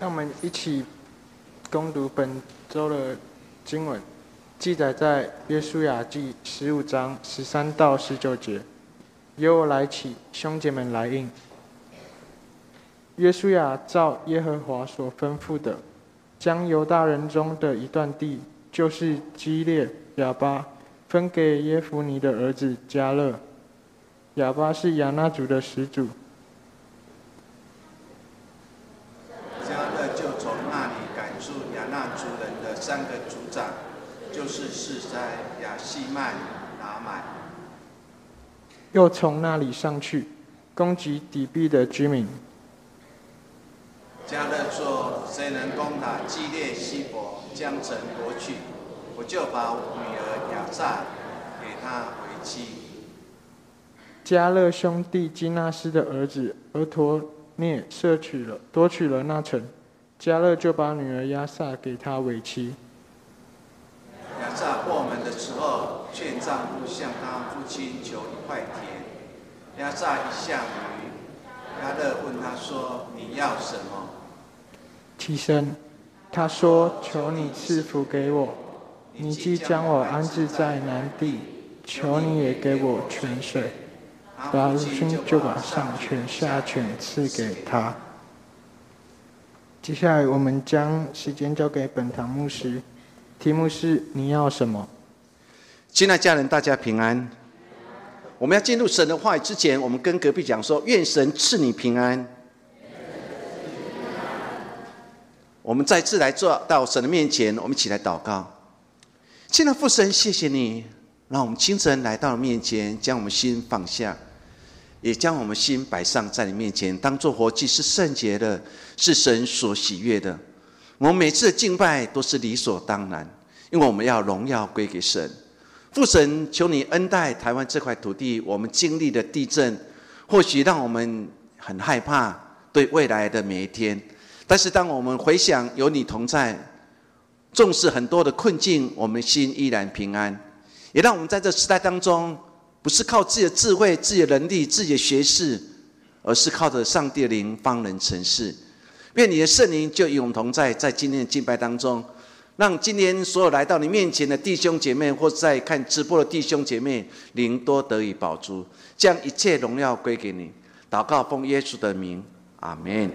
让我们一起攻读本周的经文，记载在约书亚记十五章十三到十九节。由我来起，兄姐们来应。约书亚照耶和华所吩咐的，将犹大人中的一段地，就是基列亚巴，分给耶夫尼的儿子加勒。亚巴是亚纳族的始祖。三个族长就是士塞、亚西曼、拿买，又从那里上去攻击底壁的居民。加勒说：“谁能攻打基列西伯，将城夺取，我就把女儿亚萨给他为妻。”加勒兄弟基纳斯的儿子俄陀涅摄取了夺取了那城。加勒就把女儿亚萨给他为妻。亚萨过门的时候，劝丈夫向他父亲求一块田。亚萨一下鱼，亚勒问他说：“你要什么？”起身，他说：“求你赐福给我。你既将我安置在南地，求你也给我泉水。”拉鲁逊就把上泉下泉赐给他。接下来，我们将时间交给本堂牧师。题目是：你要什么？亲爱家人，大家平安。我们要进入神的话语之前，我们跟隔壁讲说：愿神赐你平安。我们再次来做到神的面前，我们一起来祷告。亲爱的父神，谢谢你，让我们清晨来到面前，将我们心放下。也将我们心摆上在你面前，当做活祭，是圣洁的，是神所喜悦的。我们每次的敬拜都是理所当然，因为我们要荣耀归给神。父神，求你恩待台湾这块土地。我们经历的地震，或许让我们很害怕对未来的每一天。但是当我们回想有你同在，重视很多的困境，我们心依然平安。也让我们在这时代当中。不是靠自己的智慧、自己的能力、自己的学识，而是靠着上帝的灵方能成事。愿你的圣灵就与我们同在，在今天的敬拜当中，让今天所有来到你面前的弟兄姐妹，或在看直播的弟兄姐妹，灵多得以保住，将一切荣耀归给你。祷告奉耶稣的名，阿门。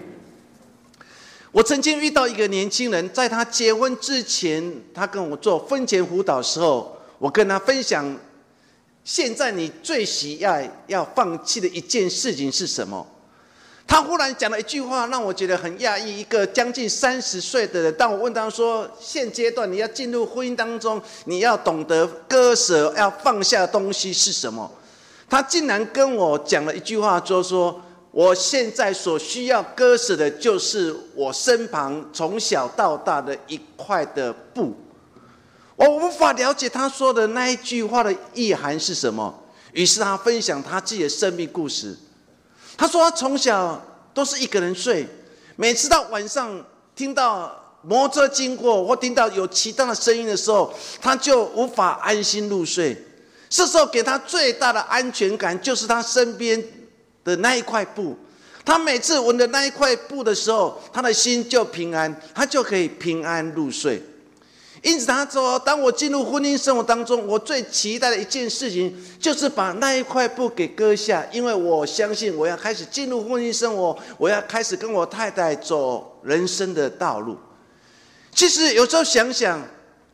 我曾经遇到一个年轻人，在他结婚之前，他跟我做婚前辅导时候，我跟他分享。现在你最喜爱要放弃的一件事情是什么？他忽然讲了一句话，让我觉得很讶异。一个将近三十岁的人，当我问他说：“现阶段你要进入婚姻当中，你要懂得割舍，要放下东西是什么？”他竟然跟我讲了一句话，就说：“我现在所需要割舍的，就是我身旁从小到大的一块的布。”我无法了解他说的那一句话的意涵是什么。于是他分享他自己的生命故事。他说他从小都是一个人睡，每次到晚上听到摩托车经过或听到有其他的声音的时候，他就无法安心入睡。这时候给他最大的安全感就是他身边的那一块布。他每次闻的那一块布的时候，他的心就平安，他就可以平安入睡。因此，他说：“当我进入婚姻生活当中，我最期待的一件事情，就是把那一块布给割下，因为我相信我要开始进入婚姻生活，我要开始跟我太太走人生的道路。其实，有时候想想，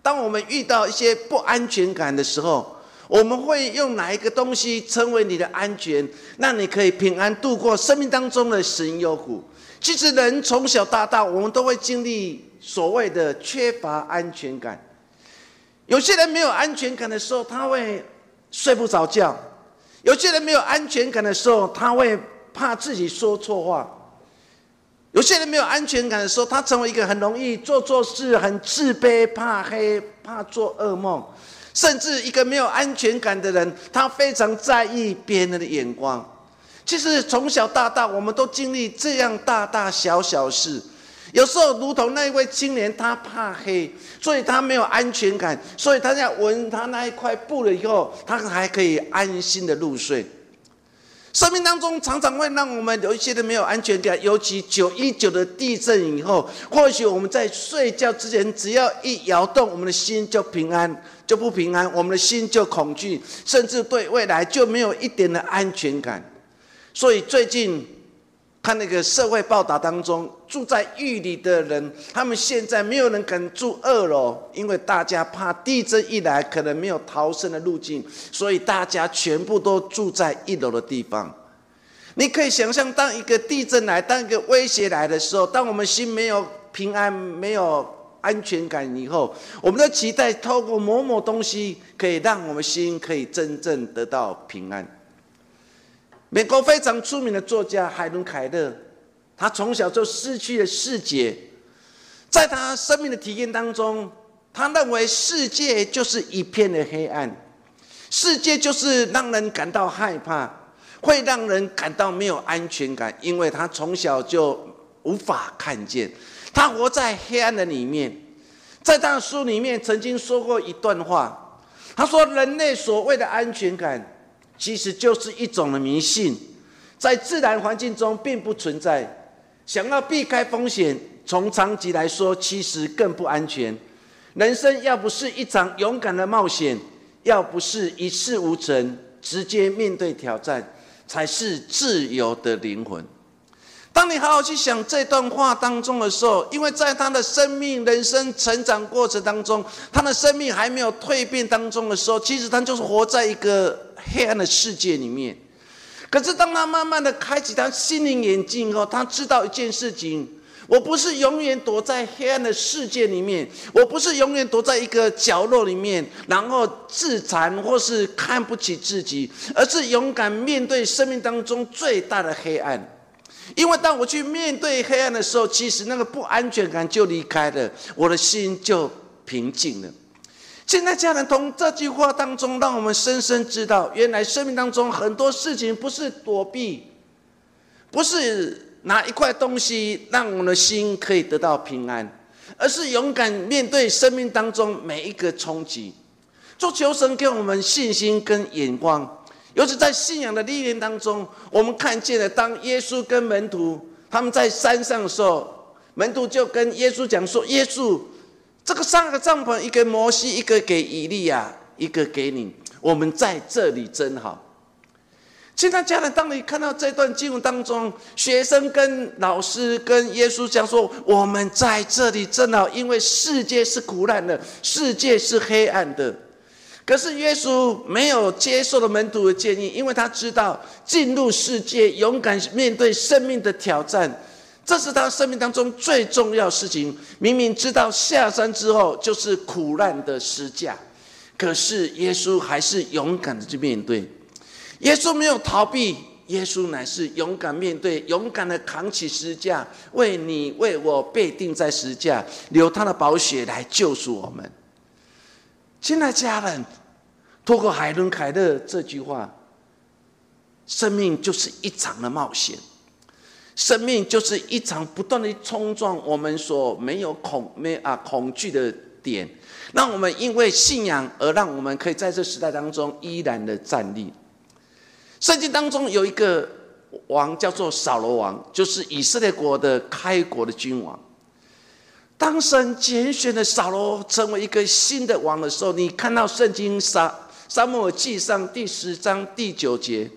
当我们遇到一些不安全感的时候，我们会用哪一个东西成为你的安全，让你可以平安度过生命当中的神有苦？其实，人从小到大，我们都会经历。”所谓的缺乏安全感，有些人没有安全感的时候，他会睡不着觉；有些人没有安全感的时候，他会怕自己说错话；有些人没有安全感的时候，他成为一个很容易做错事、很自卑、怕黑、怕做噩梦，甚至一个没有安全感的人，他非常在意别人的眼光。其实从小到大，我们都经历这样大大小小事。有时候，如同那一位青年，他怕黑，所以他没有安全感，所以他在闻他那一块布了以后，他还可以安心的入睡。生命当中常常会让我们有一些的没有安全感，尤其九一九的地震以后，或许我们在睡觉之前，只要一摇动，我们的心就平安，就不平安，我们的心就恐惧，甚至对未来就没有一点的安全感。所以最近。看那个社会报道当中，住在狱里的人，他们现在没有人敢住二楼，因为大家怕地震一来，可能没有逃生的路径，所以大家全部都住在一楼的地方。你可以想象，当一个地震来，当一个威胁来的时候，当我们心没有平安、没有安全感以后，我们的期待透过某某东西，可以让我们心可以真正得到平安。美国非常出名的作家海伦·凯勒，他从小就失去了视觉，在他生命的体验当中，他认为世界就是一片的黑暗，世界就是让人感到害怕，会让人感到没有安全感，因为他从小就无法看见，他活在黑暗的里面。在他的书里面曾经说过一段话，他说：“人类所谓的安全感。”其实就是一种的迷信，在自然环境中并不存在。想要避开风险，从长期来说，其实更不安全。人生要不是一场勇敢的冒险，要不是一事无成，直接面对挑战，才是自由的灵魂。当你好好去想这段话当中的时候，因为在他的生命、人生成长过程当中，他的生命还没有蜕变当中的时候，其实他就是活在一个黑暗的世界里面。可是当他慢慢的开启他心灵眼睛后，他知道一件事情：我不是永远躲在黑暗的世界里面，我不是永远躲在一个角落里面，然后自残或是看不起自己，而是勇敢面对生命当中最大的黑暗。因为当我去面对黑暗的时候，其实那个不安全感就离开了，我的心就平静了。现在家人从这句话当中，让我们深深知道，原来生命当中很多事情不是躲避，不是拿一块东西让我们的心可以得到平安，而是勇敢面对生命当中每一个冲击，做求神给我们信心跟眼光。尤其在信仰的历练当中，我们看见了，当耶稣跟门徒他们在山上的时候，门徒就跟耶稣讲说：“耶稣，这个三个帐篷，一个摩西，一个给以利亚，一个给你，我们在这里真好。”现在家人，当你看到这段经文当中，学生跟老师跟耶稣讲说：“我们在这里真好，因为世界是苦难的，世界是黑暗的。”可是耶稣没有接受了门徒的建议，因为他知道进入世界、勇敢面对生命的挑战，这是他生命当中最重要事情。明明知道下山之后就是苦难的施架，可是耶稣还是勇敢的去面对。耶稣没有逃避，耶稣乃是勇敢面对，勇敢的扛起石架，为你为我被钉在石架，流他的宝血来救赎我们。亲爱家人。透过海伦·凯勒这句话，生命就是一场的冒险，生命就是一场不断的冲撞我们所没有恐没啊恐惧的点，让我们因为信仰而让我们可以在这时代当中依然的站立。圣经当中有一个王叫做扫罗王，就是以色列国的开国的君王。当神拣选了扫罗成为一个新的王的时候，你看到圣经撒撒母耳记上第十章第九节，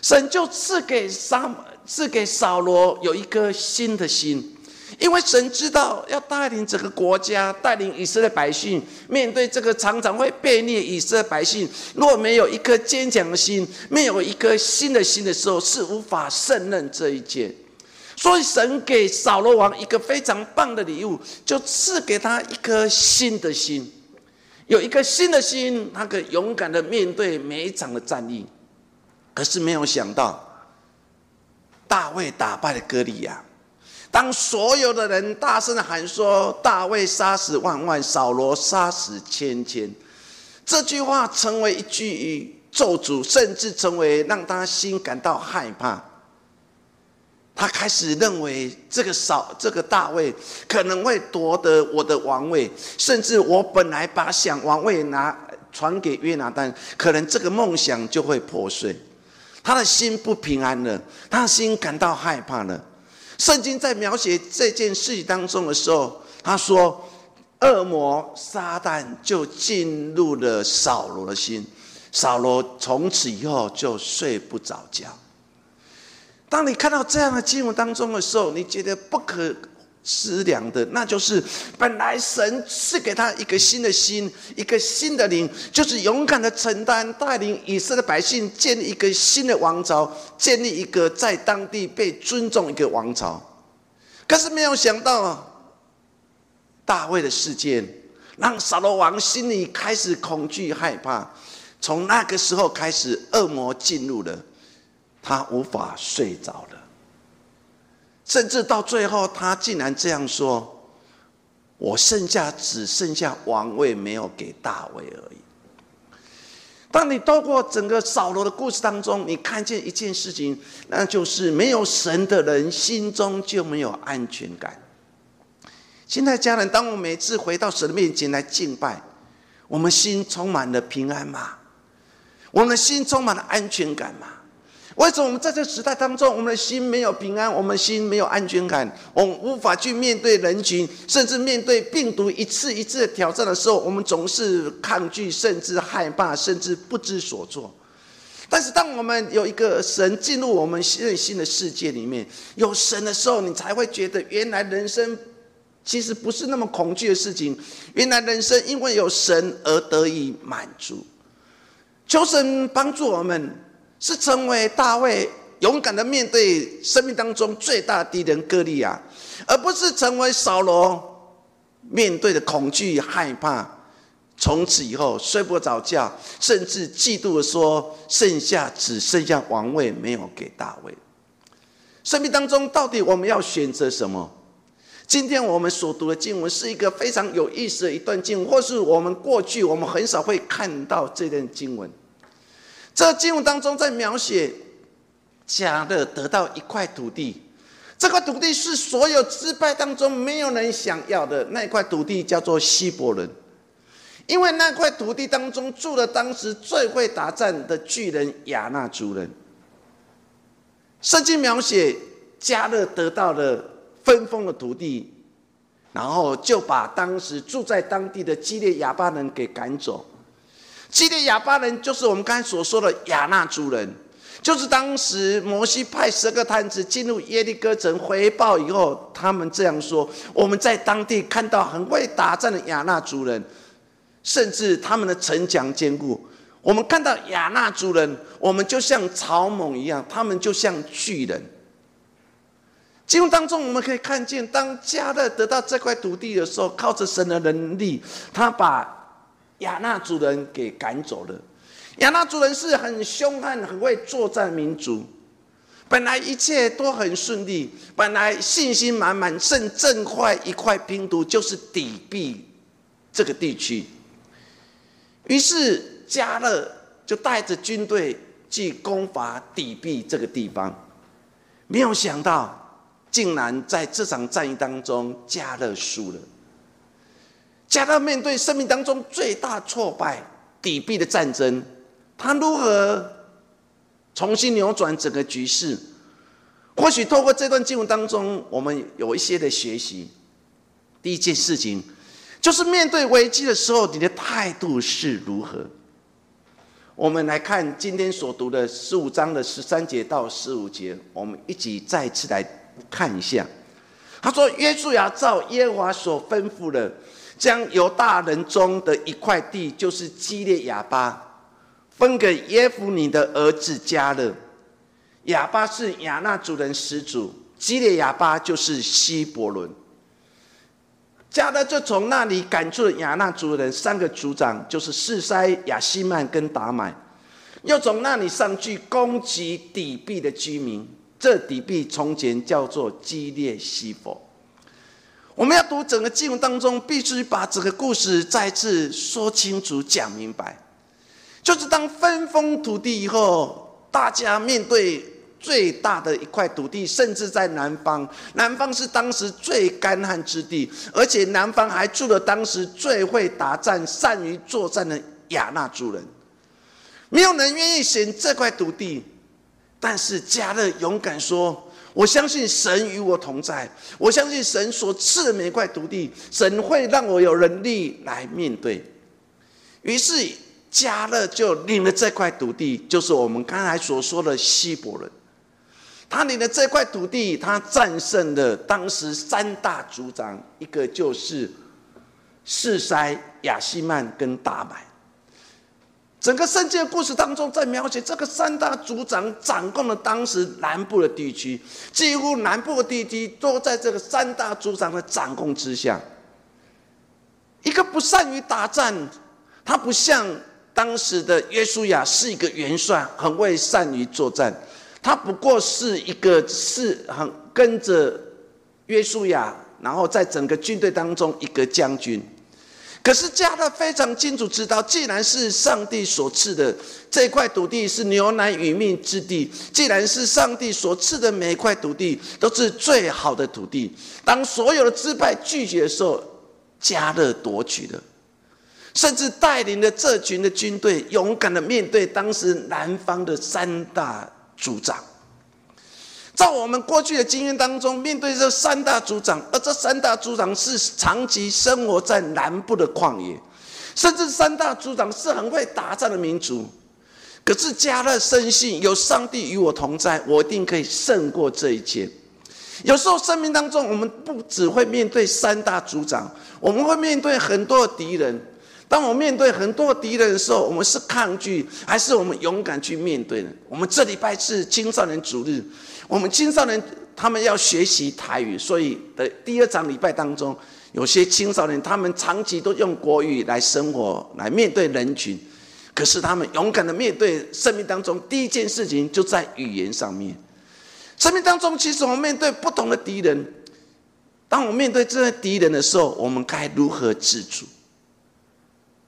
神就赐给撒赐给扫罗有一颗新的心，因为神知道要带领整个国家，带领以色列百姓面对这个常常会被虐以色列百姓，若没有一颗坚强的心，没有一颗新的心的时候，是无法胜任这一切。所以神给扫罗王一个非常棒的礼物，就赐给他一颗新的心。有一颗新的心，他可以勇敢的面对每一场的战役。可是没有想到，大卫打败了歌利亚。当所有的人大声的喊说：“大卫杀死万万，扫罗杀死千千。”这句话成为一句咒诅，甚至成为让他心感到害怕。他开始认为这个扫这个大卫可能会夺得我的王位，甚至我本来把想王位拿传给约拿丹，可能这个梦想就会破碎。他的心不平安了，他的心感到害怕了。圣经在描写这件事当中的时候，他说：“恶魔撒旦就进入了扫罗的心，扫罗从此以后就睡不着觉。”当你看到这样的经文当中的时候，你觉得不可。思量的，那就是本来神赐给他一个新的心，一个新的灵，就是勇敢的承担，带领以色列百姓建立一个新的王朝，建立一个在当地被尊重一个王朝。可是没有想到，大卫的事件让扫罗王心里开始恐惧害怕。从那个时候开始，恶魔进入了，他无法睡着了。甚至到最后，他竟然这样说：“我剩下只剩下王位，没有给大卫而已。”当你透过整个扫罗的故事当中，你看见一件事情，那就是没有神的人心中就没有安全感。现在家人，当我每次回到神的面前来敬拜，我们心充满了平安吗？我们的心充满了安全感吗？为什么我们在这个时代当中，我们的心没有平安，我们心没有安全感，我们无法去面对人群，甚至面对病毒一次一次的挑战的时候，我们总是抗拒，甚至害怕，甚至不知所措。但是，当我们有一个神进入我们内心的世界里面，有神的时候，你才会觉得，原来人生其实不是那么恐惧的事情。原来人生因为有神而得以满足。求神帮助我们。是成为大卫勇敢的面对生命当中最大敌人歌利亚，而不是成为扫罗面对的恐惧害怕，从此以后睡不着觉，甚至嫉妒的说：剩下只剩下王位没有给大卫。生命当中到底我们要选择什么？今天我们所读的经文是一个非常有意思的一段经文，或是我们过去我们很少会看到这段经文。这经文当中在描写加勒得到一块土地，这块土地是所有支派当中没有人想要的那块土地，叫做希伯伦，因为那块土地当中住了当时最会打仗的巨人亚纳族人。圣经描写加勒得到了分封的土地，然后就把当时住在当地的基列亚巴人给赶走。基列亚巴人就是我们刚才所说的亚纳族人，就是当时摩西派十个探子进入耶利哥城回报以后，他们这样说：我们在当地看到很会打仗的亚纳族人，甚至他们的城墙坚固。我们看到亚纳族人，我们就像草蜢一样，他们就像巨人。经文当中我们可以看见，当加勒得到这块土地的时候，靠着神的能力，他把。亚纳族人给赶走了。亚纳族人是很凶悍、很会作战民族。本来一切都很顺利，本来信心满满，剩正块一块拼图就是抵币这个地区。于是加勒就带着军队去攻伐底币这个地方，没有想到，竟然在这场战役当中，加勒输了。加勒面对生命当中最大挫败底壁的战争，他如何重新扭转整个局势？或许透过这段经文当中，我们有一些的学习。第一件事情，就是面对危机的时候，你的态度是如何？我们来看今天所读的十五章的十三节到十五节，我们一起再次来看一下。他说：“约书亚照耶和华所吩咐的。”将犹大人中的一块地，就是基列亚巴，分给耶夫尼的儿子加勒。亚巴是亚纳族人始祖，基列亚巴就是希伯伦。加勒就从那里赶出了亚纳族人三个族长，就是示塞、亚西曼跟达买，又从那里上去攻击底壁的居民。这底壁从前叫做基列西佛。我们要读整个经文当中，必须把整个故事再次说清楚、讲明白。就是当分封土地以后，大家面对最大的一块土地，甚至在南方，南方是当时最干旱之地，而且南方还住了当时最会打仗、善于作战的亚纳族人。没有人愿意选这块土地，但是加勒勇敢说：“我相信神与我同在，我相信神所赐的每一块土地，神会让我有能力来面对。”于是加勒就领了这块土地，就是我们刚才所说的希伯伦。他领了这块土地，他战胜了当时三大族长，一个就是士塞、亚西曼跟大买。整个圣经的故事当中，在描写这个三大族长掌控了当时南部的地区，几乎南部的地区都在这个三大族长的掌控之下。一个不善于打战，他不像当时的约书亚是一个元帅，很会善于作战。他不过是一个是很跟着约书亚，然后在整个军队当中一个将军。可是加勒非常清楚知道，既然是上帝所赐的这块土地是牛奶与蜜之地，既然是上帝所赐的每一块土地都是最好的土地，当所有的支派拒绝的时候，加勒夺取了，甚至带领了这群的军队，勇敢的面对当时南方的三大。族长，在我们过去的经验当中，面对这三大族长，而这三大族长是长期生活在南部的旷野，甚至三大族长是很会打仗的民族。可是加勒深信有上帝与我同在，我一定可以胜过这一切。有时候生命当中，我们不只会面对三大族长，我们会面对很多敌人。当我面对很多敌人的时候，我们是抗拒，还是我们勇敢去面对呢？我们这礼拜是青少年主日，我们青少年他们要学习台语，所以的第二场礼拜当中，有些青少年他们长期都用国语来生活，来面对人群，可是他们勇敢的面对生命当中第一件事情就在语言上面。生命当中，其实我们面对不同的敌人，当我们面对这些敌人的时候，我们该如何自处？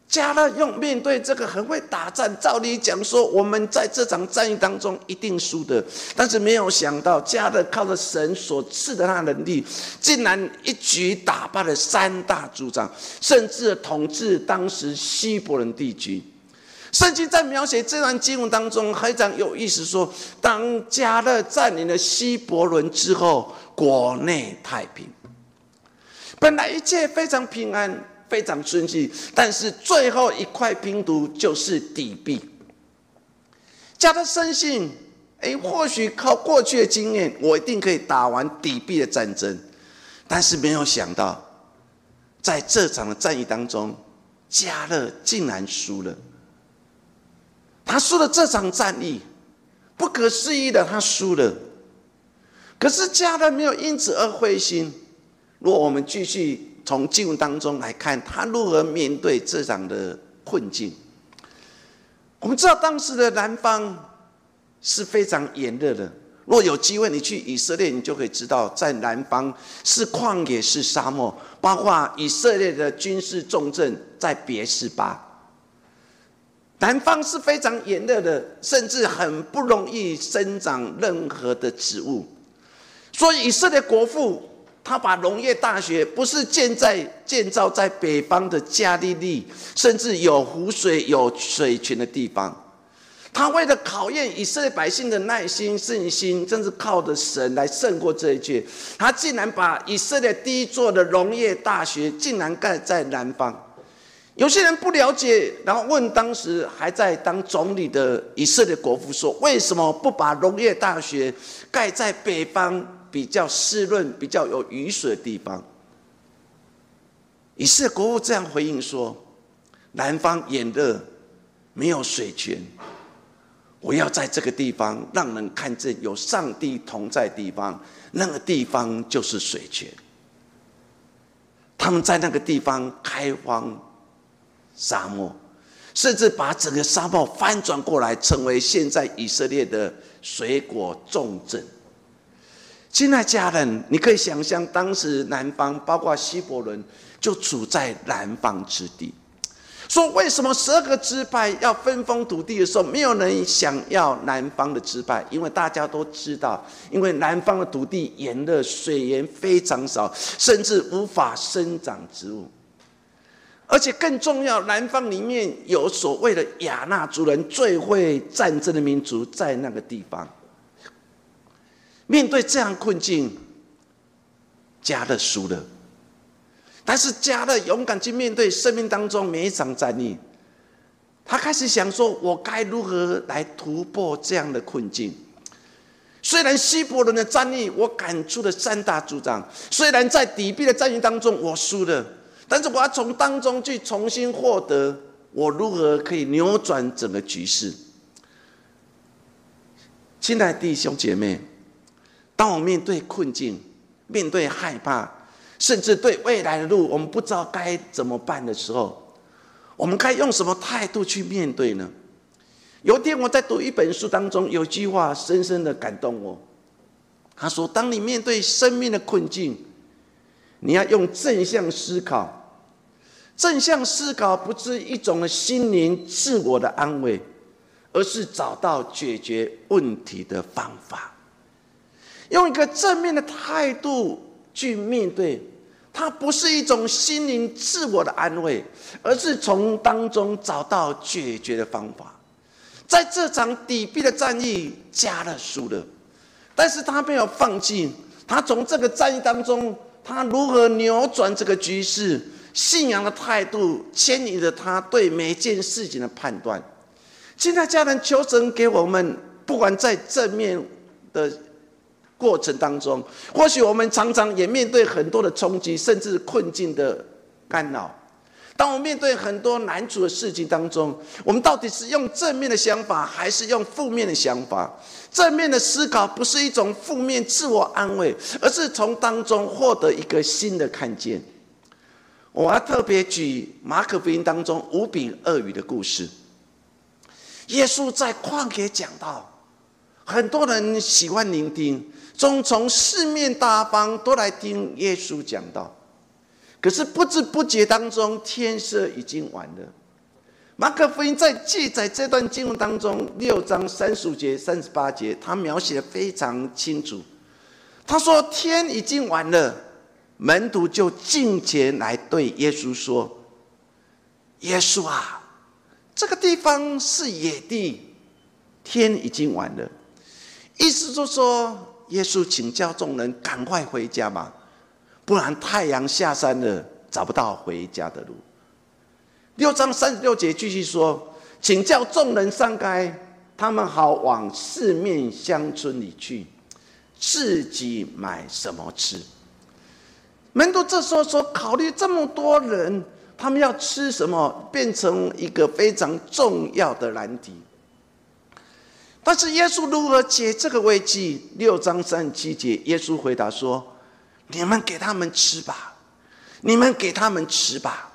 加勒用面对这个很会打仗，照理讲说，我们在这场战役当中一定输的，但是没有想到，加勒靠着神所赐的那能力，竟然一举打败了三大族长，甚至统治当时希伯伦地区。圣经在描写这段经文当中，非常有意思，说当加勒占领了希伯伦之后，国内太平，本来一切非常平安。非常顺利，但是最后一块拼图就是底壁。加他深信，哎，或许靠过去的经验，我一定可以打完底壁的战争。但是没有想到，在这场的战役当中，加勒竟然输了。他输了这场战役，不可思议的，他输了。可是加勒没有因此而灰心。如果我们继续。从经文当中来看，他如何面对这样的困境？我们知道当时的南方是非常炎热的。若有机会你去以色列，你就可以知道，在南方是旷野，是沙漠，包括以色列的军事重镇在别是巴。南方是非常炎热的，甚至很不容易生长任何的植物。所以以色列国父。他把农业大学不是建在建造在北方的加利利，甚至有湖水有水泉的地方。他为了考验以色列百姓的耐心、信心，真是靠着神来胜过这一切。他竟然把以色列第一座的农业大学竟然盖在南方。有些人不了解，然后问当时还在当总理的以色列国父说：“为什么不把农业大学盖在北方？”比较湿润、比较有雨水的地方，以色列国父这样回应说：“南方炎热，没有水泉，我要在这个地方让人看见有上帝同在地方，那个地方就是水泉。他们在那个地方开荒沙漠，甚至把整个沙漠翻转过来，成为现在以色列的水果重镇。”亲爱家人，你可以想象，当时南方包括希伯伦就处在南方之地。说为什么十二个支派要分封土地的时候，没有人想要南方的支派？因为大家都知道，因为南方的土地炎热，水源非常少，甚至无法生长植物。而且更重要，南方里面有所谓的亚纳族人最会战争的民族，在那个地方。面对这样困境，加勒输了。但是加勒勇敢去面对生命当中每一场战役，他开始想说：我该如何来突破这样的困境？虽然希伯伦的战役我赶出了三大组长，虽然在底壁的战役当中我输了，但是我要从当中去重新获得我如何可以扭转整个局势。亲爱的弟兄姐妹，当我面对困境、面对害怕，甚至对未来的路我们不知道该怎么办的时候，我们该用什么态度去面对呢？有一天我在读一本书当中，有句话深深的感动我。他说：“当你面对生命的困境，你要用正向思考。正向思考不是一种心灵自我的安慰。”而是找到解决问题的方法，用一个正面的态度去面对，它不是一种心灵自我的安慰，而是从当中找到解决的方法。在这场底壁的战役，加了输了，但是他没有放弃，他从这个战役当中，他如何扭转这个局势？信仰的态度牵引着他对每件事情的判断。现在家人求神给我们，不管在正面的过程当中，或许我们常常也面对很多的冲击，甚至困境的干扰。当我面对很多难处的事情当中，我们到底是用正面的想法，还是用负面的想法？正面的思考不是一种负面自我安慰，而是从当中获得一个新的看见。我要特别举马可福音当中五饼二鱼的故事。耶稣在旷野讲道，很多人喜欢聆听，从从四面八方都来听耶稣讲道。可是不知不觉当中，天色已经晚了。马可福音在记载这段经文当中，六章三十五节、三十八节，他描写的非常清楚。他说：“天已经晚了，门徒就进前来对耶稣说：‘耶稣啊！’”这个地方是野地，天已经晚了，意思就是说，耶稣请教众人赶快回家吧，不然太阳下山了，找不到回家的路。六章三十六节继续说，请教众人散开，他们好往四面乡村里去，自己买什么吃。门徒这时候说，考虑这么多人。他们要吃什么，变成一个非常重要的难题。但是耶稣如何解这个危机？六章三七节，耶稣回答说：“你们给他们吃吧，你们给他们吃吧。”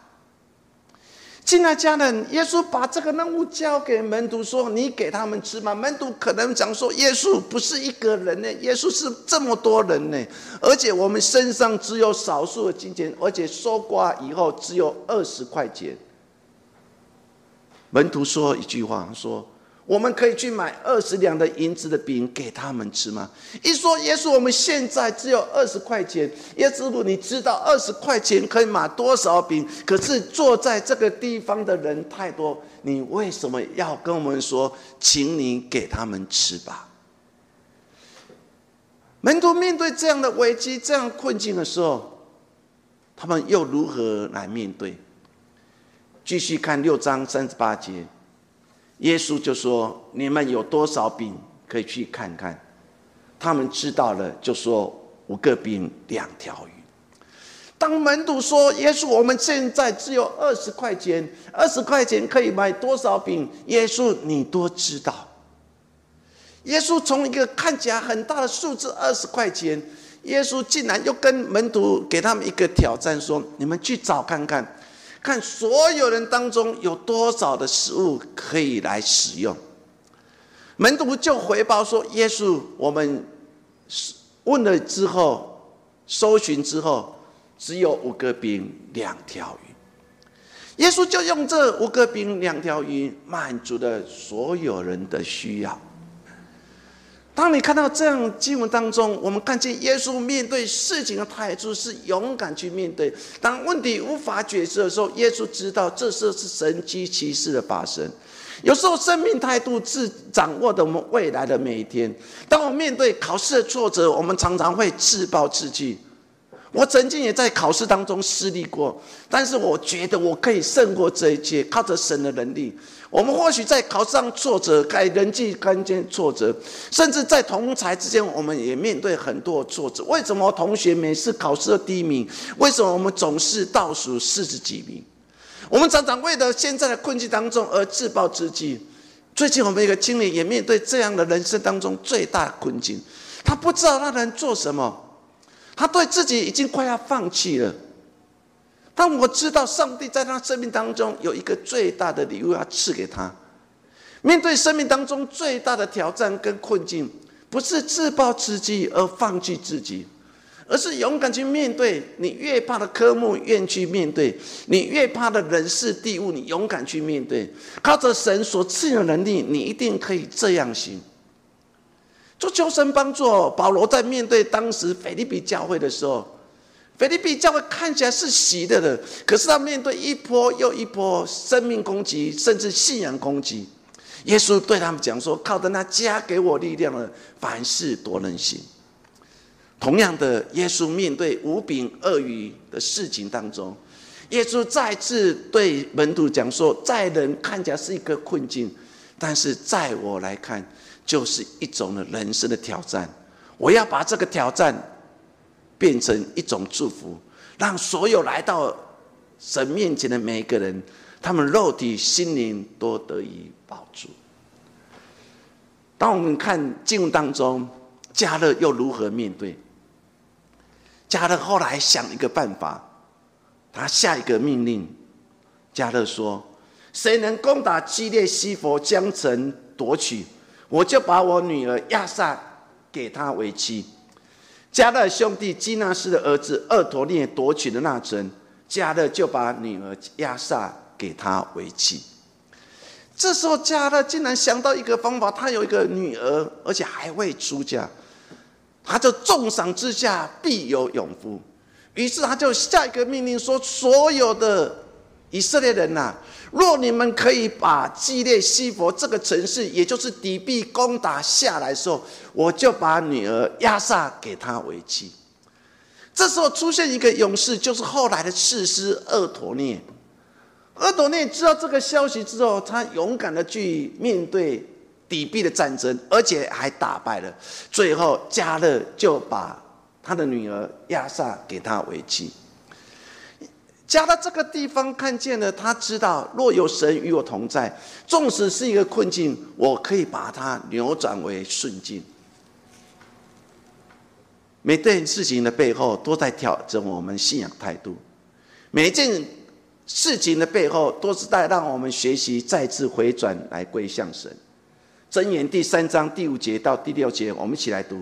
进来家人，耶稣把这个任务交给门徒，说：“你给他们吃吗？”门徒可能讲说：“耶稣不是一个人呢，耶稣是这么多人呢，而且我们身上只有少数的金钱，而且收刮以后只有二十块钱。”门徒说一句话，说。我们可以去买二十两的银子的饼给他们吃吗？一说耶稣，我们现在只有二十块钱。耶稣，你知道二十块钱可以买多少饼？可是坐在这个地方的人太多，你为什么要跟我们说，请你给他们吃吧？门徒面对这样的危机、这样困境的时候，他们又如何来面对？继续看六章三十八节。耶稣就说：“你们有多少饼，可以去看看。”他们知道了，就说：“五个饼，两条鱼。”当门徒说：“耶稣，我们现在只有二十块钱，二十块钱可以买多少饼？”耶稣，你多知道。耶稣从一个看起来很大的数字二十块钱，耶稣竟然又跟门徒给他们一个挑战，说：“你们去找看看。”看所有人当中有多少的食物可以来使用，门徒就回报说：“耶稣，我们问了之后，搜寻之后，只有五个饼两条鱼。”耶稣就用这五个饼两条鱼满足了所有人的需要。当你看到这样经文当中，我们看见耶稣面对事情的态度是勇敢去面对。当问题无法解释的时候，耶稣知道这是是神机骑士的发生。有时候生命态度是掌握的我们未来的每一天。当我们面对考试的挫折，我们常常会自暴自弃。我曾经也在考试当中失利过，但是我觉得我可以胜过这一切，靠着神的能力。我们或许在考试上挫折，在人际关系挫折，甚至在同才之间，我们也面对很多挫折。为什么同学每次考试都第一名？为什么我们总是倒数四十几名？我们常常为了现在的困境当中而自暴自弃。最近我们一个经理也面对这样的人生当中最大的困境，他不知道他能做什么。他对自己已经快要放弃了，但我知道上帝在他生命当中有一个最大的礼物要赐给他。面对生命当中最大的挑战跟困境，不是自暴自弃而放弃自己，而是勇敢去面对。你越怕的科目，愿去面对；你越怕的人事地物，你勇敢去面对。靠着神所赐的能力，你一定可以这样行。做求神帮助保罗在面对当时腓利比教会的时候，腓利比教会看起来是喜的了，可是他面对一波又一波生命攻击，甚至信仰攻击。耶稣对他们讲说：“靠着那加给我力量的，凡事多能行。”同样的，耶稣面对无柄鳄鱼的事情当中，耶稣再次对门徒讲说：“在人看起来是一个困境，但是在我来看。”就是一种的人生的挑战，我要把这个挑战变成一种祝福，让所有来到神面前的每一个人，他们肉体心灵都得以保住。当我们看经文当中，加勒又如何面对？加勒后来想一个办法，他下一个命令，加勒说：“谁能攻打基列西佛将城夺取？”我就把我女儿亚萨给他为妻。加勒兄弟基纳斯的儿子厄陀涅夺取了那城，加勒就把女儿亚萨给他为妻。这时候加勒竟然想到一个方法，他有一个女儿，而且还未出嫁，他就重赏之下必有勇夫。于是他就下一个命令说：所有的以色列人呐。若你们可以把基列西佛这个城市，也就是底壁攻打下来的时候，我就把女儿亚萨给他为妻。这时候出现一个勇士，就是后来的士师厄陀涅。厄陀涅知道这个消息之后，他勇敢的去面对底壁的战争，而且还打败了。最后加勒就把他的女儿亚萨给他为妻。加到这个地方看见了，他知道若有神与我同在，纵使是一个困境，我可以把它扭转为顺境。每件事情的背后都在挑战我们信仰态度，每件事情的背后都是在让我们学习再次回转来归向神。箴言第三章第五节到第六节，我们一起来读：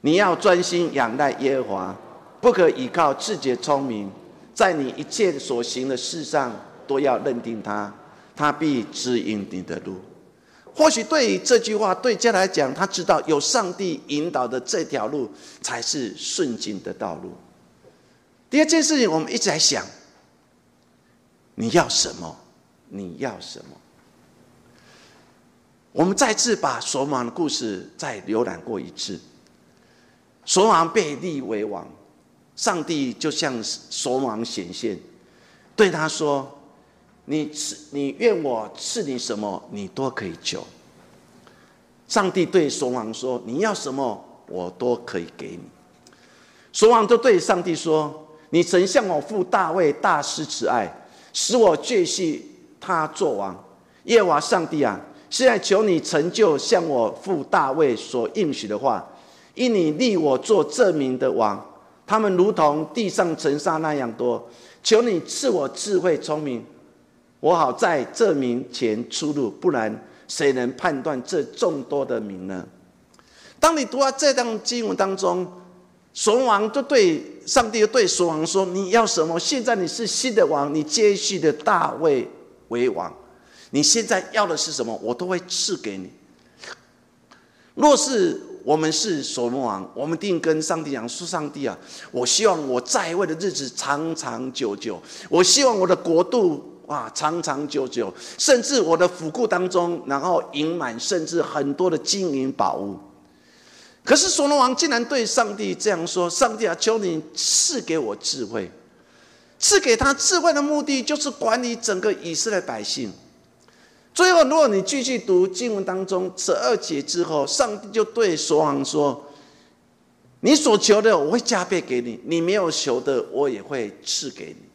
你要专心仰赖耶和华，不可依靠自己的聪明。在你一切所行的事上，都要认定他，他必指引你的路。或许对于这句话，对家来讲，他知道有上帝引导的这条路才是顺境的道路。第二件事情，我们一直在想：你要什么？你要什么？我们再次把索马的故事再浏览过一次。索马被立为王。上帝就向所王显现，对他说：“你赐你愿我赐你什么，你都可以求。”上帝对所王说：“你要什么，我都可以给你。”所王就对上帝说：“你曾向我父大卫大施慈爱，使我确信他做王。耶和华上帝啊，现在求你成就向我父大卫所应许的话，因你立我做证明的王。”他们如同地上尘沙那样多，求你赐我智慧聪明，我好在这名前出入，不然谁能判断这众多的名呢？当你读到这段经文当中，神王就对上帝对神王说：“你要什么？现在你是新的王，你接续的大卫为王，你现在要的是什么？我都会赐给你。若是……”我们是所罗王，我们定跟上帝讲说：“上帝啊，我希望我在位的日子长长久久，我希望我的国度啊，长长久久，甚至我的府库当中，然后盈满，甚至很多的金银宝物。可是所罗王竟然对上帝这样说：“上帝啊，求你赐给我智慧。赐给他智慧的目的，就是管理整个以色列百姓。”最后，如果你继续读经文当中十二节之后，上帝就对所王说：“你所求的，我会加倍给你；你没有求的，我也会赐给你。”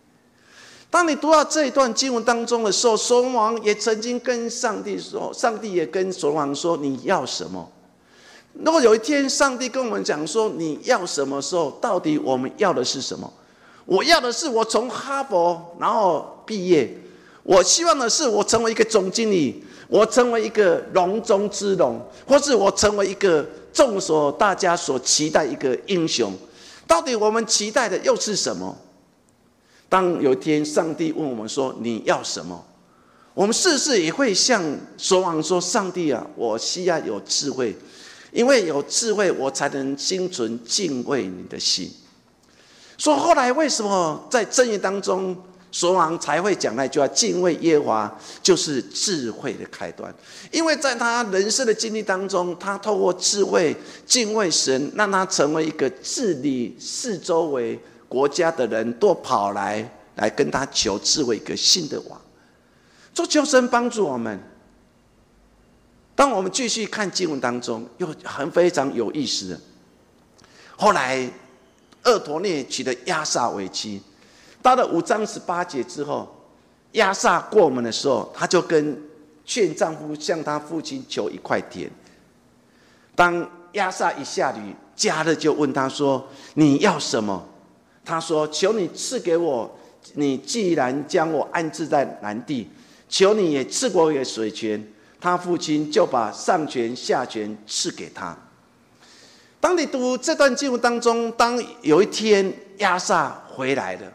当你读到这一段经文当中的时候，所王也曾经跟上帝说：“上帝也跟所王说，你要什么？”如果有一天上帝跟我们讲说你要什么时候，到底我们要的是什么？我要的是我从哈佛然后毕业，我希望的是我成为一个总经理，我成为一个龙中之龙，或是我成为一个众所大家所期待一个英雄。到底我们期待的又是什么？当有一天上帝问我们说你要什么，我们是不是也会向所王说：上帝啊，我需要有智慧。因为有智慧，我才能心存敬畏你的心。说后来为什么在正义当中，所王才会讲那句话：敬畏耶和华就是智慧的开端。因为在他人生的经历当中，他透过智慧敬畏神，让他成为一个治理四周围国家的人都跑来来跟他求智慧，一个新的王。做求神帮助我们。当我们继续看经文当中，又很非常有意思的。后来，厄陀涅娶了亚萨为妻，到了五章十八节之后，亚萨过门的时候，他就跟劝丈夫向他父亲求一块田。当亚萨一下驴，加勒就问他说：“你要什么？”他说：“求你赐给我，你既然将我安置在南地，求你也赐给我一个水泉。”他父亲就把上泉下泉赐给他。当你读这段经文当中，当有一天亚萨回来了，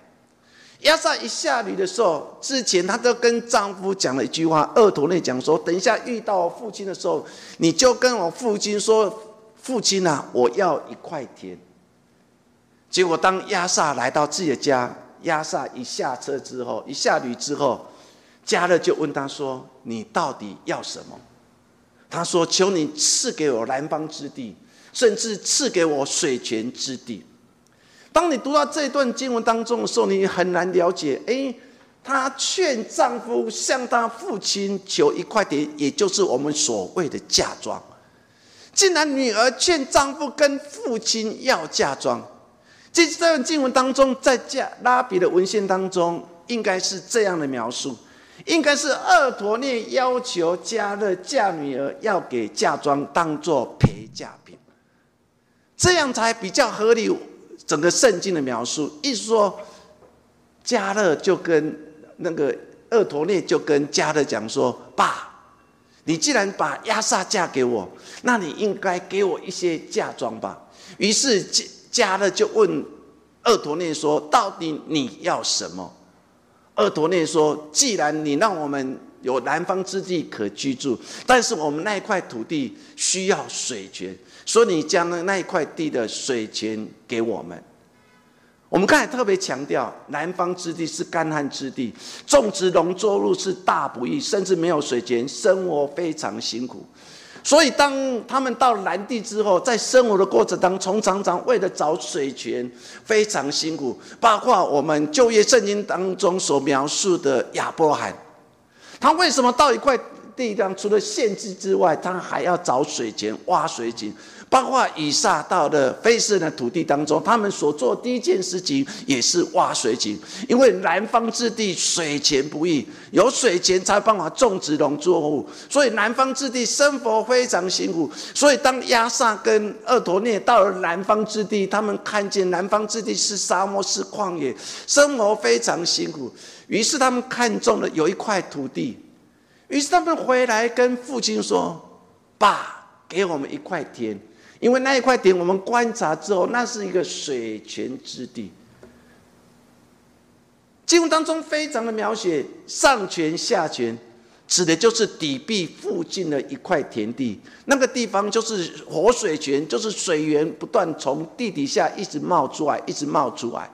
亚萨一下驴的时候，之前他都跟丈夫讲了一句话，二头内讲说：“等一下遇到父亲的时候，你就跟我父亲说，父亲啊，我要一块田。”结果当亚萨来到自己的家，亚萨一下车之后，一下驴之后。加勒就问他说：“你到底要什么？”他说：“求你赐给我南方之地，甚至赐给我水泉之地。”当你读到这段经文当中的时候，你很难了解。哎，她劝丈夫向她父亲求一块田，也就是我们所谓的嫁妆。竟然女儿劝丈夫跟父亲要嫁妆。这这段经文当中，在加拉比的文献当中，应该是这样的描述。应该是二陀念要求加勒嫁女儿要给嫁妆当做陪嫁品，这样才比较合理。整个圣经的描述，一说，加勒就跟那个二陀念就跟加勒讲说：“爸，你既然把亚萨嫁给我，那你应该给我一些嫁妆吧。”于是加加勒就问二陀念说：“到底你要什么？”二陀念说：“既然你让我们有南方之地可居住，但是我们那一块土地需要水泉，所以你将那那一块地的水泉给我们。我们刚才特别强调，南方之地是干旱之地，种植农作物是大不易，甚至没有水泉，生活非常辛苦。”所以，当他们到南地之后，在生活的过程当中，常常为了找水泉，非常辛苦。包括我们就业圣经当中所描述的亚伯罕，他为什么到一块地上，除了限制之外，他还要找水泉、挖水井？包括以撒到的非斯的土地当中，他们所做第一件事情也是挖水井，因为南方之地水泉不易，有水泉才办法种植农作物，所以南方之地生活非常辛苦。所以当亚萨跟厄陀涅到了南方之地，他们看见南方之地是沙漠是旷野，生活非常辛苦，于是他们看中了有一块土地，于是他们回来跟父亲说：“爸，给我们一块田。”因为那一块点，我们观察之后，那是一个水泉之地。经文当中非常的描写上泉下泉，指的就是底壁附近的一块田地，那个地方就是活水泉，就是水源不断从地底下一直冒出来，一直冒出来。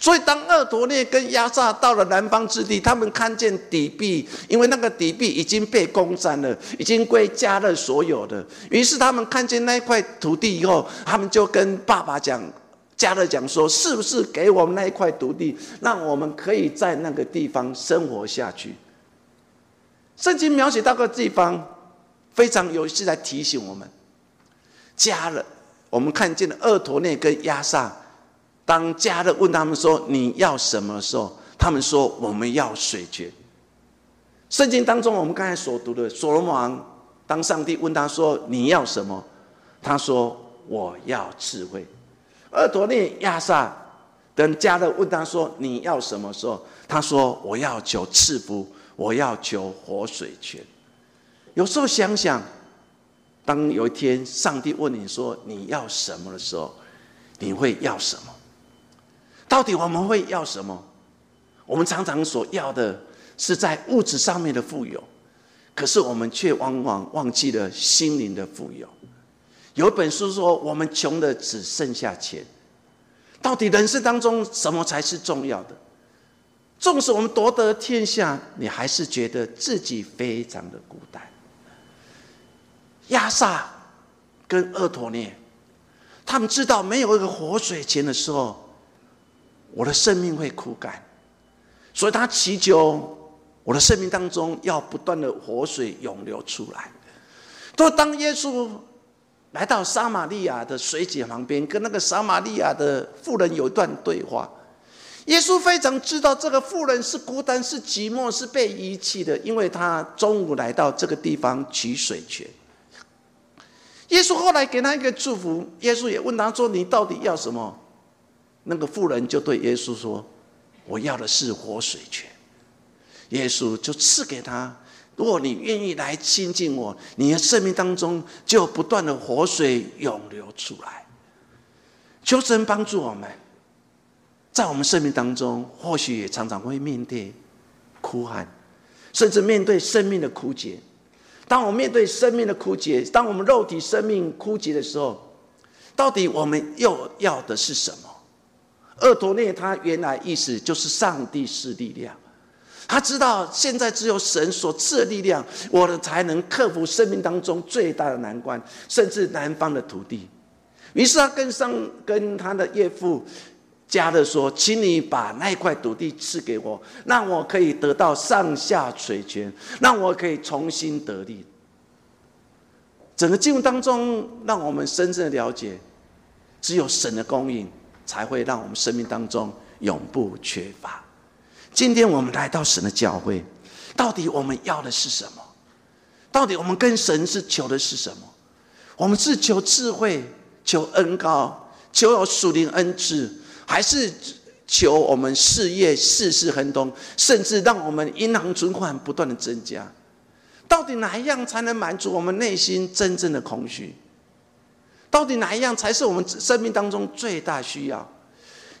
所以当厄陀涅跟亚萨到了南方之地，他们看见底壁，因为那个底壁已经被攻占了，已经归加勒所有的。于是他们看见那一块土地以后，他们就跟爸爸讲，加勒讲说：“是不是给我们那一块土地，让我们可以在那个地方生活下去？”圣经描写到个地方，非常有是在提醒我们，加了我们看见了厄陀内跟亚萨，当加勒问他们说你要什么时候，他们说我们要水泉。圣经当中我们刚才所读的所罗门王，当上帝问他说你要什么，他说我要智慧。厄陀内亚萨等加勒问他说你要什么时候，他说我要求赐福。我要求活水泉。有时候想想，当有一天上帝问你说你要什么的时候，你会要什么？到底我们会要什么？我们常常所要的是在物质上面的富有，可是我们却往往忘记了心灵的富有。有本书说，我们穷的只剩下钱。到底人生当中什么才是重要的？纵使我们夺得天下，你还是觉得自己非常的孤单。亚萨跟厄陀涅，他们知道没有一个活水泉的时候，我的生命会枯干，所以他祈求我的生命当中要不断的活水涌流出来。都当耶稣来到撒玛利亚的水井旁边，跟那个撒玛利亚的妇人有一段对话。耶稣非常知道这个妇人是孤单、是寂寞、是被遗弃的，因为他中午来到这个地方取水泉。耶稣后来给他一个祝福，耶稣也问他说：“你到底要什么？”那个妇人就对耶稣说：“我要的是活水泉。”耶稣就赐给他：“如果你愿意来亲近我，你的生命当中就不断的活水涌流出来。”求神帮助我们。在我们生命当中，或许也常常会面对哭喊，甚至面对生命的枯竭。当我面对生命的枯竭，当我们肉体生命枯竭的时候，到底我们又要的是什么？厄陀涅他原来意思就是上帝是力量，他知道现在只有神所赐的力量，我的才能克服生命当中最大的难关，甚至南方的土地。于是他跟上跟他的岳父。加勒说：“请你把那块土地赐给我，让我可以得到上下水泉，让我可以重新得力。”整个经文当中，让我们深深的了解，只有神的供应，才会让我们生命当中永不缺乏。今天我们来到神的教会，到底我们要的是什么？到底我们跟神是求的是什么？我们是求智慧，求恩高，求有属灵恩赐。还是求我们事业事事亨通，甚至让我们银行存款不断的增加。到底哪一样才能满足我们内心真正的空虚？到底哪一样才是我们生命当中最大需要？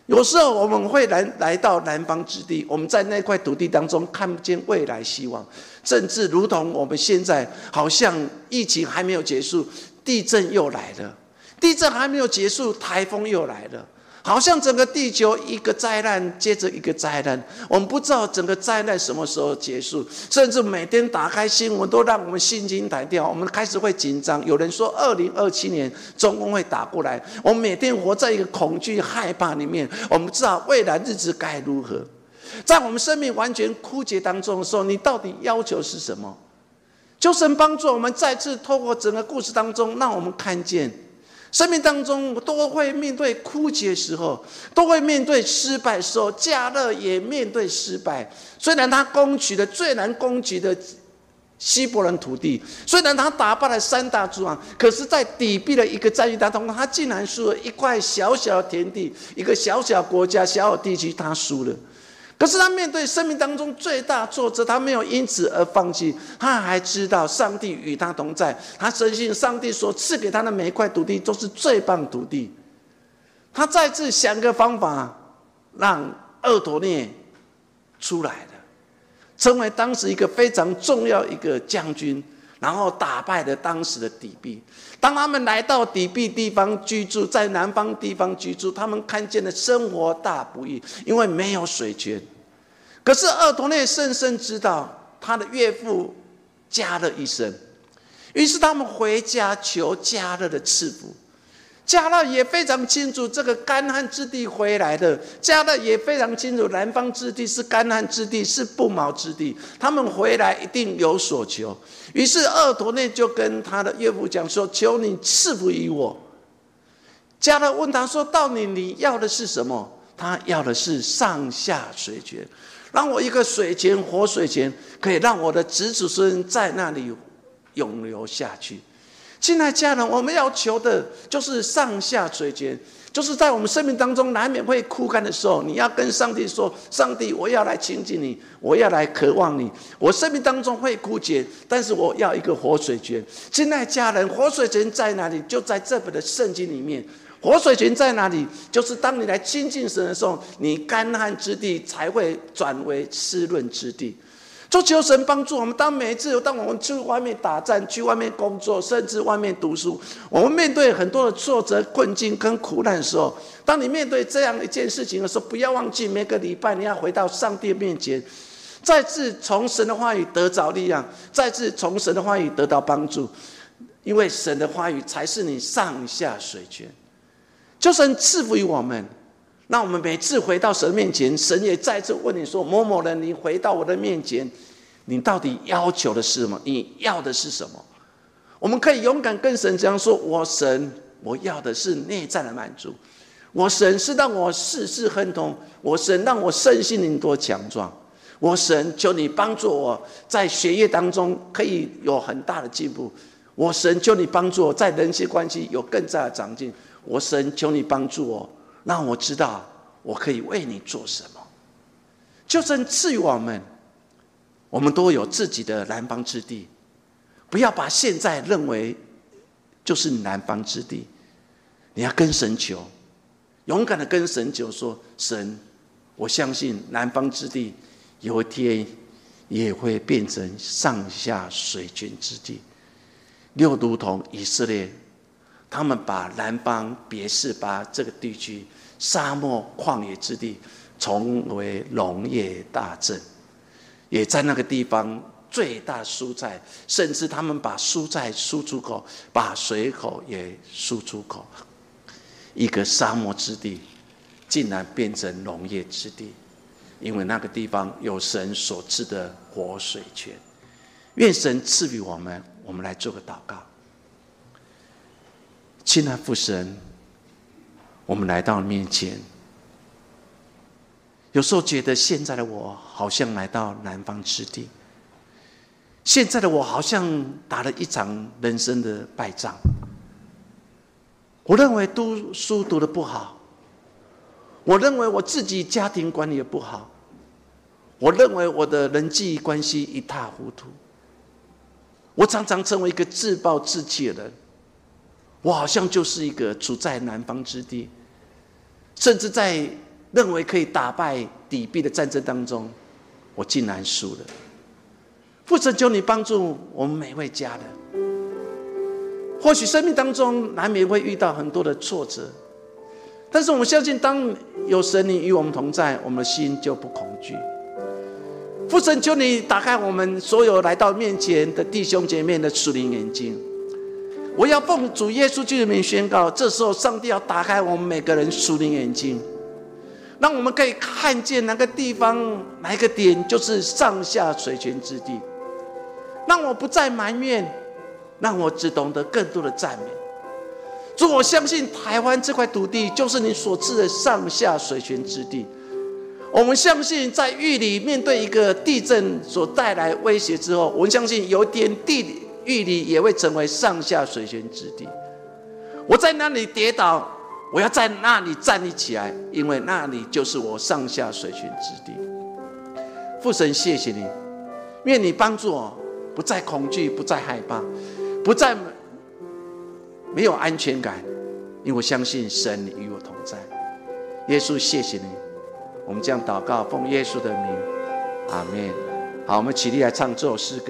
有时候我们会来来到南方之地，我们在那块土地当中看不见未来希望，甚至如同我们现在好像疫情还没有结束，地震又来了，地震还没有结束，台风又来了。好像整个地球一个灾难接着一个灾难，我们不知道整个灾难什么时候结束，甚至每天打开新闻都让我们心惊胆跳，我们开始会紧张。有人说，二零二七年中共会打过来，我们每天活在一个恐惧害怕里面，我们不知道未来日子该如何。在我们生命完全枯竭当中的时候，你到底要求是什么？求神帮助我们再次透过整个故事当中，让我们看见。生命当中都会面对枯竭时候，都会面对失败时候。加勒也面对失败，虽然他攻取的最难攻取的希伯伦土地，虽然他打败了三大诸王，可是，在底壁的一个战役当中，他竟然输了一块小小的田地，一个小小国家、小小地区，他输了。可是他面对生命当中最大挫折，他没有因此而放弃，他还知道上帝与他同在，他深信上帝所赐给他的每一块土地都是最棒土地。他再次想个方法，让厄陀涅出来了。成为当时一个非常重要一个将军，然后打败了当时的底壁。当他们来到底壁地方居住，在南方地方居住，他们看见了生活大不易，因为没有水泉。可是二陀内深深知道他的岳父加勒一生，于是他们回家求加勒的赐福。加勒也非常清楚这个干旱之地回来的，加勒也非常清楚南方之地是干旱之地，是不毛之地。他们回来一定有所求。于是二陀内就跟他的岳父讲说：“求你赐福于我。”加勒问他说：“到底你要的是什么？”他要的是上下水泉，让我一个水泉活水泉，可以让我的子子孙在那里永留下去。亲爱家人，我们要求的就是上下水泉，就是在我们生命当中难免会枯干的时候，你要跟上帝说：“上帝，我要来亲近你，我要来渴望你。我生命当中会枯竭，但是我要一个活水泉。”亲爱家人，活水泉在哪里？就在这本的圣经里面。活水泉在哪里？就是当你来亲近神的时候，你干旱之地才会转为湿润之地。就求神帮助我们。当每一次，当我们去外面打战、去外面工作，甚至外面读书，我们面对很多的挫折、困境跟苦难的时候，当你面对这样一件事情的时候，不要忘记每个礼拜你要回到上帝面前，再次从神的话语得着力量，再次从神的话语得到帮助，因为神的话语才是你上下水泉。就神赐福于我们。那我们每次回到神面前，神也再次问你说：“某某人，你回到我的面前，你到底要求的是什么？你要的是什么？”我们可以勇敢跟神这样说：“我神，我要的是内在的满足。我神是让我事事亨通。我神让我身心灵多强壮。我神求你帮助我在学业当中可以有很大的进步。我神求你帮助我在人际关系有更大的长进。我神求你帮助我。”让我知道我可以为你做什么。就算赐予我们，我们都有自己的南方之地。不要把现在认为就是南方之地。你要跟神求，勇敢的跟神求说：“神，我相信南方之地有一天也会变成上下水军之地，又如同以色列。”他们把南方别是巴这个地区沙漠旷野之地，成为农业大镇，也在那个地方最大蔬菜，甚至他们把蔬菜输出口，把水口也输出口。一个沙漠之地，竟然变成农业之地，因为那个地方有神所赐的活水泉。愿神赐予我们，我们来做个祷告。亲爱父神，我们来到面前。有时候觉得现在的我好像来到南方之地，现在的我好像打了一场人生的败仗。我认为读书读的不好，我认为我自己家庭管理的不好，我认为我的人际关系一塌糊涂。我常常成为一个自暴自弃的人。我好像就是一个处在南方之地，甚至在认为可以打败底壁的战争当中，我竟然输了。父神求你帮助我们每位家人。或许生命当中难免会遇到很多的挫折，但是我们相信，当有神你与我们同在，我们的心就不恐惧。父神求你打开我们所有来到面前的弟兄姐妹的属灵眼睛。我要奉主耶稣基督的名宣告，这时候上帝要打开我们每个人属灵眼睛，让我们可以看见哪个地方、哪个点就是上下水泉之地，让我不再埋怨，让我只懂得更多的赞美。主，我相信台湾这块土地就是你所赐的上下水泉之地。我们相信，在玉里面对一个地震所带来威胁之后，我们相信有点地理。玉里也会成为上下水泉之地。我在那里跌倒，我要在那里站立起来，因为那里就是我上下水泉之地。父神，谢谢你，愿你帮助我，不再恐惧，不再害怕，不再没有安全感，因为我相信神与我同在。耶稣，谢谢你，我们这样祷告，奉耶稣的名，阿门。好，我们起立来唱这首诗歌。